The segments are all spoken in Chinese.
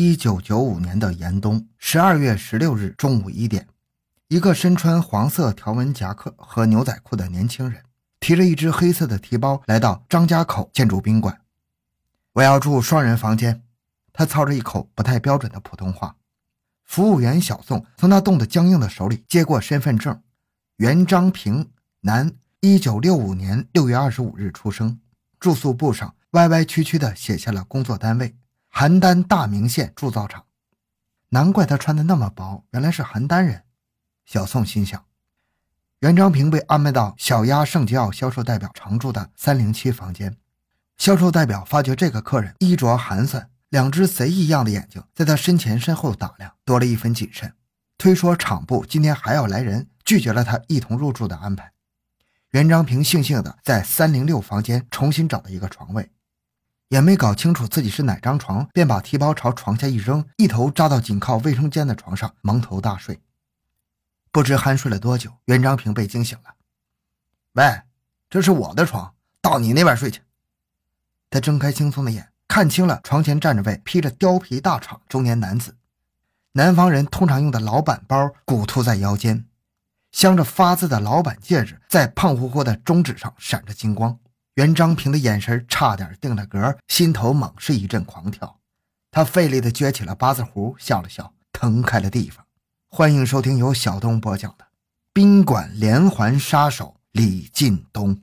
一九九五年的严冬，十二月十六日中午一点，一个身穿黄色条纹夹克和牛仔裤的年轻人，提着一只黑色的提包来到张家口建筑宾馆。我要住双人房间。他操着一口不太标准的普通话。服务员小宋从他冻得僵硬的手里接过身份证，袁章平，男，一九六五年六月二十五日出生。住宿簿上歪歪曲曲地写下了工作单位。邯郸大名县铸造厂，难怪他穿的那么薄，原来是邯郸人。小宋心想，袁章平被安排到小鸭圣吉奥销售代表常住的三零七房间。销售代表发觉这个客人衣着寒酸，两只贼一样的眼睛在他身前身后打量，多了一分谨慎。推说厂部今天还要来人，拒绝了他一同入住的安排。袁章平悻悻地在三零六房间重新找到一个床位。也没搞清楚自己是哪张床，便把提包朝床下一扔，一头扎到紧靠卫生间的床上，蒙头大睡。不知酣睡了多久，袁章平被惊醒了。喂，这是我的床，到你那边睡去。他睁开惺忪的眼，看清了床前站着位披着貂皮大氅中年男子。南方人通常用的老板包鼓凸在腰间，镶着发字的老板戒指在胖乎乎的中指上闪着金光。袁章平的眼神差点定了格，心头猛是一阵狂跳。他费力地撅起了八字胡，笑了笑，腾开了地方。欢迎收听由小东播讲的《宾馆连环杀手李进东》。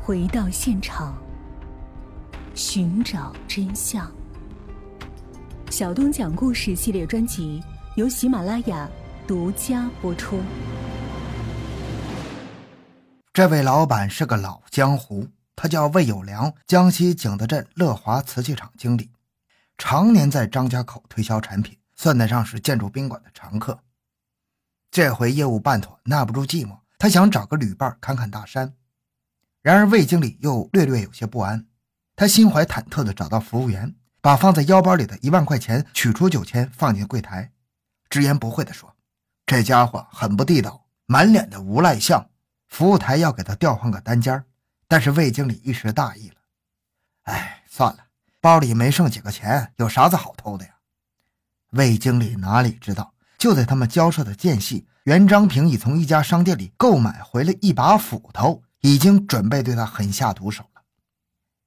回到现场，寻找真相。小东讲故事系列专辑由喜马拉雅独家播出。这位老板是个老江湖，他叫魏有良，江西景德镇乐华瓷器厂经理，常年在张家口推销产品，算得上是建筑宾馆的常客。这回业务办妥，耐不住寂寞，他想找个旅伴侃侃大山。然而魏经理又略略有些不安，他心怀忐忑地找到服务员，把放在腰包里的一万块钱取出九千，放进柜台，直言不讳地说：“这家伙很不地道，满脸的无赖相。”服务台要给他调换个单间但是魏经理一时大意了。哎，算了，包里没剩几个钱，有啥子好偷的呀？魏经理哪里知道，就在他们交涉的间隙，袁章平已从一家商店里购买回了一把斧头，已经准备对他狠下毒手了。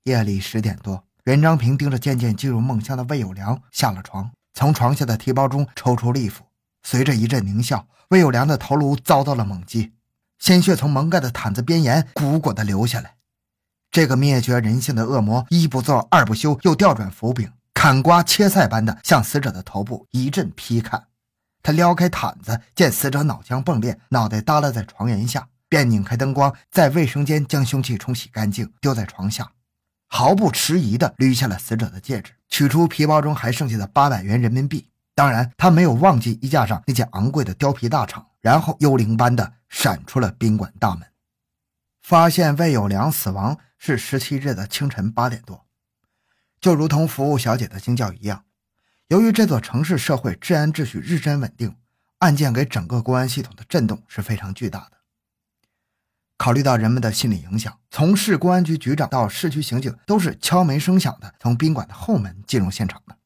夜里十点多，袁章平盯着渐渐进入梦乡的魏有良下了床，从床下的提包中抽出利斧，随着一阵狞笑，魏有良的头颅遭到了猛击。鲜血从蒙盖的毯子边沿汩汩地流下来。这个灭绝人性的恶魔一不做二不休，又调转斧柄，砍瓜切菜般的向死者的头部一阵劈砍。他撩开毯子，见死者脑浆迸裂，脑袋耷拉在床沿下，便拧开灯光，在卫生间将凶器冲洗干净，丢在床下，毫不迟疑地捋下了死者的戒指，取出皮包中还剩下的八百元人民币。当然，他没有忘记衣架上那件昂贵的貂皮大氅，然后幽灵般的。闪出了宾馆大门，发现魏有良死亡是十七日的清晨八点多，就如同服务小姐的惊叫一样。由于这座城市社会治安秩序日臻稳定，案件给整个公安系统的震动是非常巨大的。考虑到人们的心理影响，从市公安局局长到市区刑警都是悄没声响的从宾馆的后门进入现场的。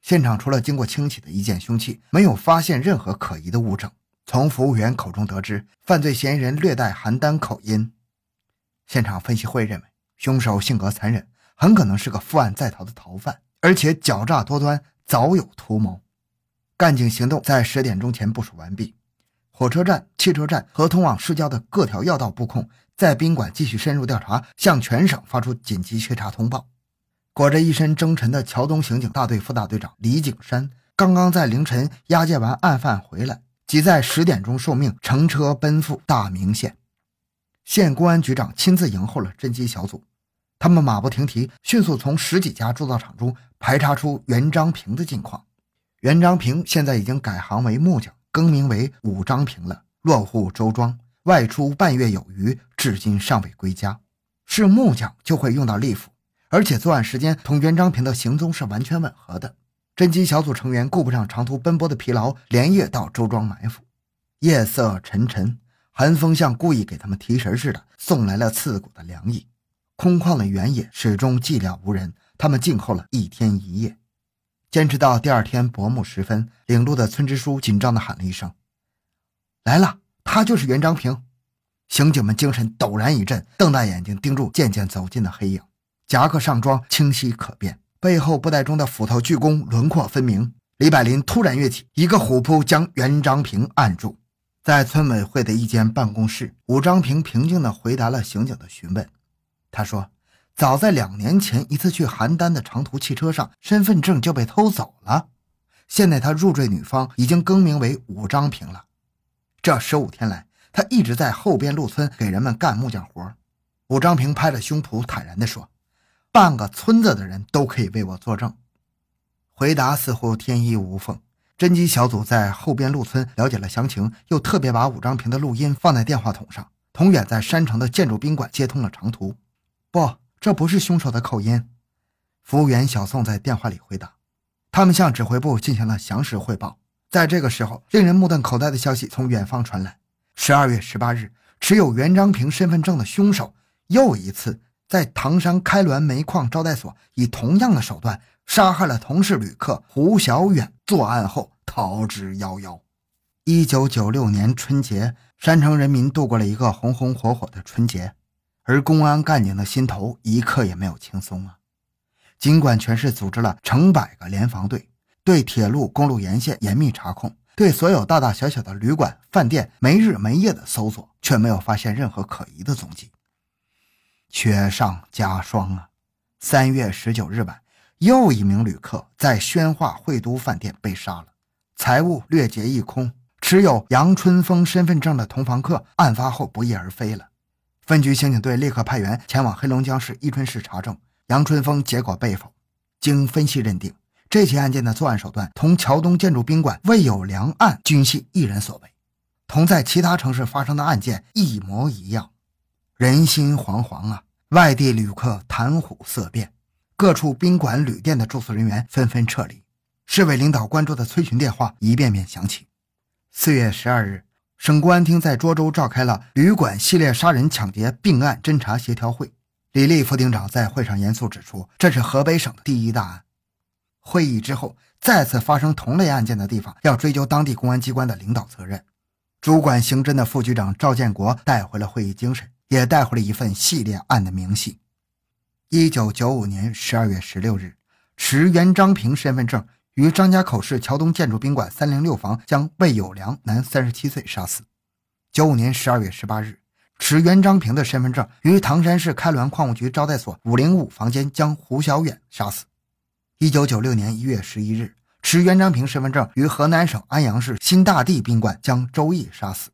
现场除了经过清洗的一件凶器，没有发现任何可疑的物证。从服务员口中得知，犯罪嫌疑人略带邯郸口音。现场分析会认为，凶手性格残忍，很可能是个负案在逃的逃犯，而且狡诈多端，早有图谋。干警行动在十点钟前部署完毕，火车站、汽车站和通往市郊的各条要道布控，在宾馆继续深入调查，向全省发出紧急协查通报。裹着一身征尘的桥东刑警大队副大队长李景山，刚刚在凌晨押解完案犯回来。即在十点钟受命乘车奔赴大名县，县公安局长亲自迎候了侦缉小组，他们马不停蹄，迅速从十几家铸造厂中排查出袁章平的近况。袁章平现在已经改行为木匠，更名为武章平了，落户周庄，外出半月有余，至今尚未归家。是木匠就会用到利斧，而且作案时间同袁章平的行踪是完全吻合的。侦缉小组成员顾不上长途奔波的疲劳，连夜到周庄埋伏。夜色沉沉，寒风像故意给他们提神似的，送来了刺骨的凉意。空旷的原野始终寂寥无人，他们静候了一天一夜，坚持到第二天薄暮时分，领路的村支书紧张地喊了一声：“来了，他就是袁章平。”刑警们精神陡然一震，瞪大眼睛盯住渐渐走近的黑影。夹克上装清晰可辨，背后布袋中的斧头巨弓轮廓分明。李百林突然跃起，一个虎扑将袁章平按住。在村委会的一间办公室，武章平平静地回答了刑警的询问。他说：“早在两年前一次去邯郸的长途汽车上，身份证就被偷走了。现在他入赘女方已经更名为武章平了。这十五天来，他一直在后边路村给人们干木匠活。”武章平拍着胸脯坦然地说：“半个村子的人都可以为我作证。”回答似乎天衣无缝。侦缉小组在后边路村了解了详情，又特别把武章平的录音放在电话筒上，同远在山城的建筑宾馆接通了长途。不，这不是凶手的口音。服务员小宋在电话里回答。他们向指挥部进行了详实汇报。在这个时候，令人目瞪口呆的消息从远方传来：十二月十八日，持有袁章平身份证的凶手又一次在唐山开滦煤矿招待所以同样的手段。杀害了同事旅客胡小远，作案后逃之夭夭。一九九六年春节，山城人民度过了一个红红火火的春节，而公安干警的心头一刻也没有轻松啊。尽管全市组织了成百个联防队，对铁路、公路沿线严密查控，对所有大大小小的旅馆、饭店没日没夜的搜索，却没有发现任何可疑的踪迹。雪上加霜啊！三月十九日晚。又一名旅客在宣化汇都饭店被杀了，财物掠劫一空。持有杨春风身份证的同房客案发后不翼而飞了。分局刑警队立刻派员前往黑龙江市伊春市查证，杨春风结果被否。经分析认定，这起案件的作案手段同桥东建筑宾馆魏有良案均系一人所为，同在其他城市发生的案件一模一样。人心惶惶啊！外地旅客谈虎色变。各处宾馆、旅店的住宿人员纷纷撤离，市委领导关注的催询电话一遍遍响起。四月十二日，省公安厅在涿州召开了旅馆系列杀人抢劫并案侦查协调会。李立副厅长在会上严肃指出，这是河北省第一大案。会议之后，再次发生同类案件的地方，要追究当地公安机关的领导责任。主管刑侦的副局长赵建国带回了会议精神，也带回了一份系列案的明细。一九九五年十二月十六日，持袁章平身份证于张家口市桥东建筑宾馆三零六房将魏有良男三十七岁杀死。九五年十二月十八日，持袁章平的身份证于唐山市开滦矿务局招待所五零五房间将胡小远杀死。一九九六年一月十一日，持袁章平身份证于河南省安阳市新大地宾馆将周毅杀死。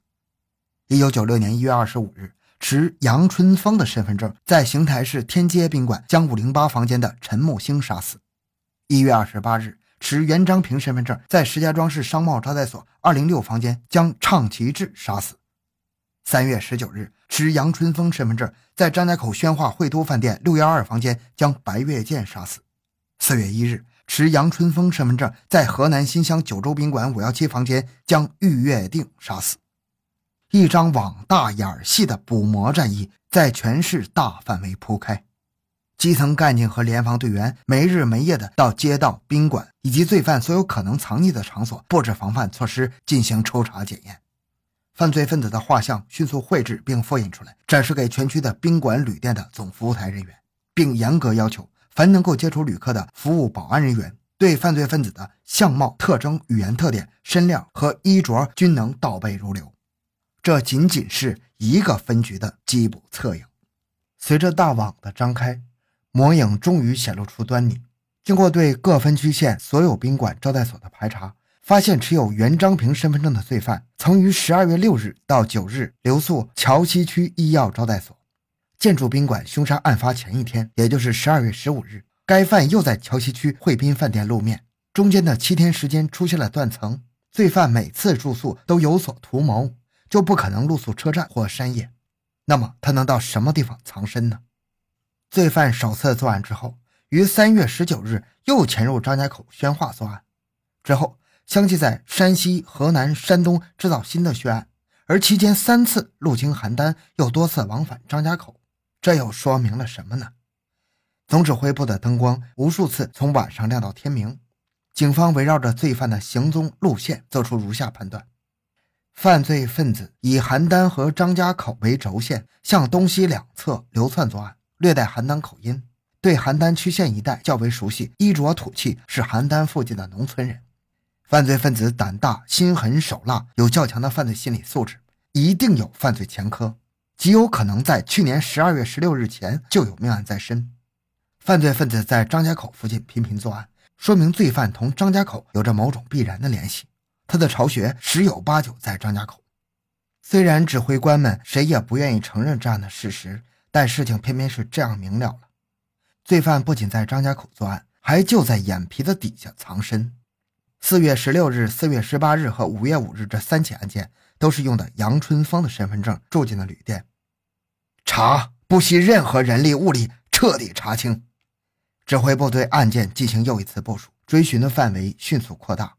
一九九六年一月二十五日。持杨春风的身份证，在邢台市天街宾馆将五零八房间的陈木星杀死。一月二十八日，持袁章平身份证，在石家庄市商贸招待所二零六房间将畅其志杀死。三月十九日，持杨春风身份证，在张家口宣化汇都饭店六幺二房间将白月剑杀死。四月一日，持杨春风身份证，在河南新乡九州宾馆五幺七房间将玉月定杀死。一张网大眼细的捕魔战役在全市大范围铺开，基层干警和联防队员没日没夜的到街道、宾馆以及罪犯所有可能藏匿的场所布置防范措施，进行抽查检验。犯罪分子的画像迅速绘制并复印出来，展示给全区的宾馆、旅店的总服务台人员，并严格要求凡能够接触旅客的服务保安人员，对犯罪分子的相貌特征、语言特点、身量和衣着均能倒背如流。这仅仅是一个分局的缉捕侧影。随着大网的张开，魔影终于显露出端倪。经过对各分区县所有宾馆、招待所的排查，发现持有袁章平身份证的罪犯曾于十二月六日到九日留宿桥西区医药招待所。建筑宾馆凶杀案发前一天，也就是十二月十五日，该犯又在桥西区汇宾饭店露面。中间的七天时间出现了断层，罪犯每次住宿都有所图谋。就不可能露宿车站或山野，那么他能到什么地方藏身呢？罪犯首次作案之后，于三月十九日又潜入张家口宣化作案，之后相继在山西、河南、山东制造新的血案，而期间三次入京邯郸，又多次往返张家口，这又说明了什么呢？总指挥部的灯光无数次从晚上亮到天明。警方围绕着罪犯的行踪路线，做出如下判断：犯罪分子以邯郸和张家口为轴线，向东西两侧流窜作案，略带邯郸口音，对邯郸区县一带较为熟悉，衣着土气，是邯郸附近的农村人。犯罪分子胆大、心狠手辣，有较强的犯罪心理素质，一定有犯罪前科，极有可能在去年十二月十六日前就有命案在身。犯罪分子在张家口附近频频作案。说明罪犯同张家口有着某种必然的联系，他的巢穴十有八九在张家口。虽然指挥官们谁也不愿意承认这样的事实，但事情偏偏是这样明了了。罪犯不仅在张家口作案，还就在眼皮子底下藏身。四月十六日、四月十八日和五月五日这三起案件，都是用的杨春风的身份证住进了旅店。查，不惜任何人力物力，彻底查清。指挥部对案件进行又一次部署，追寻的范围迅速扩大，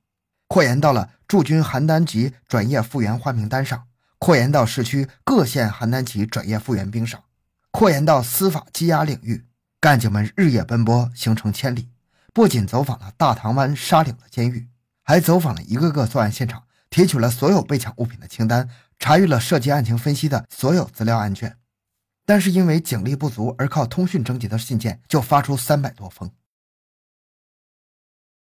扩延到了驻军邯郸籍转业复员花名单上，扩延到市区各县邯郸籍转业复员兵上，扩延到司法羁押领域。干警们日夜奔波，行程千里，不仅走访了大塘湾沙岭的监狱，还走访了一个个作案现场，提取了所有被抢物品的清单，查阅了涉及案情分析的所有资料案卷。但是因为警力不足，而靠通讯征集的信件就发出三百多封。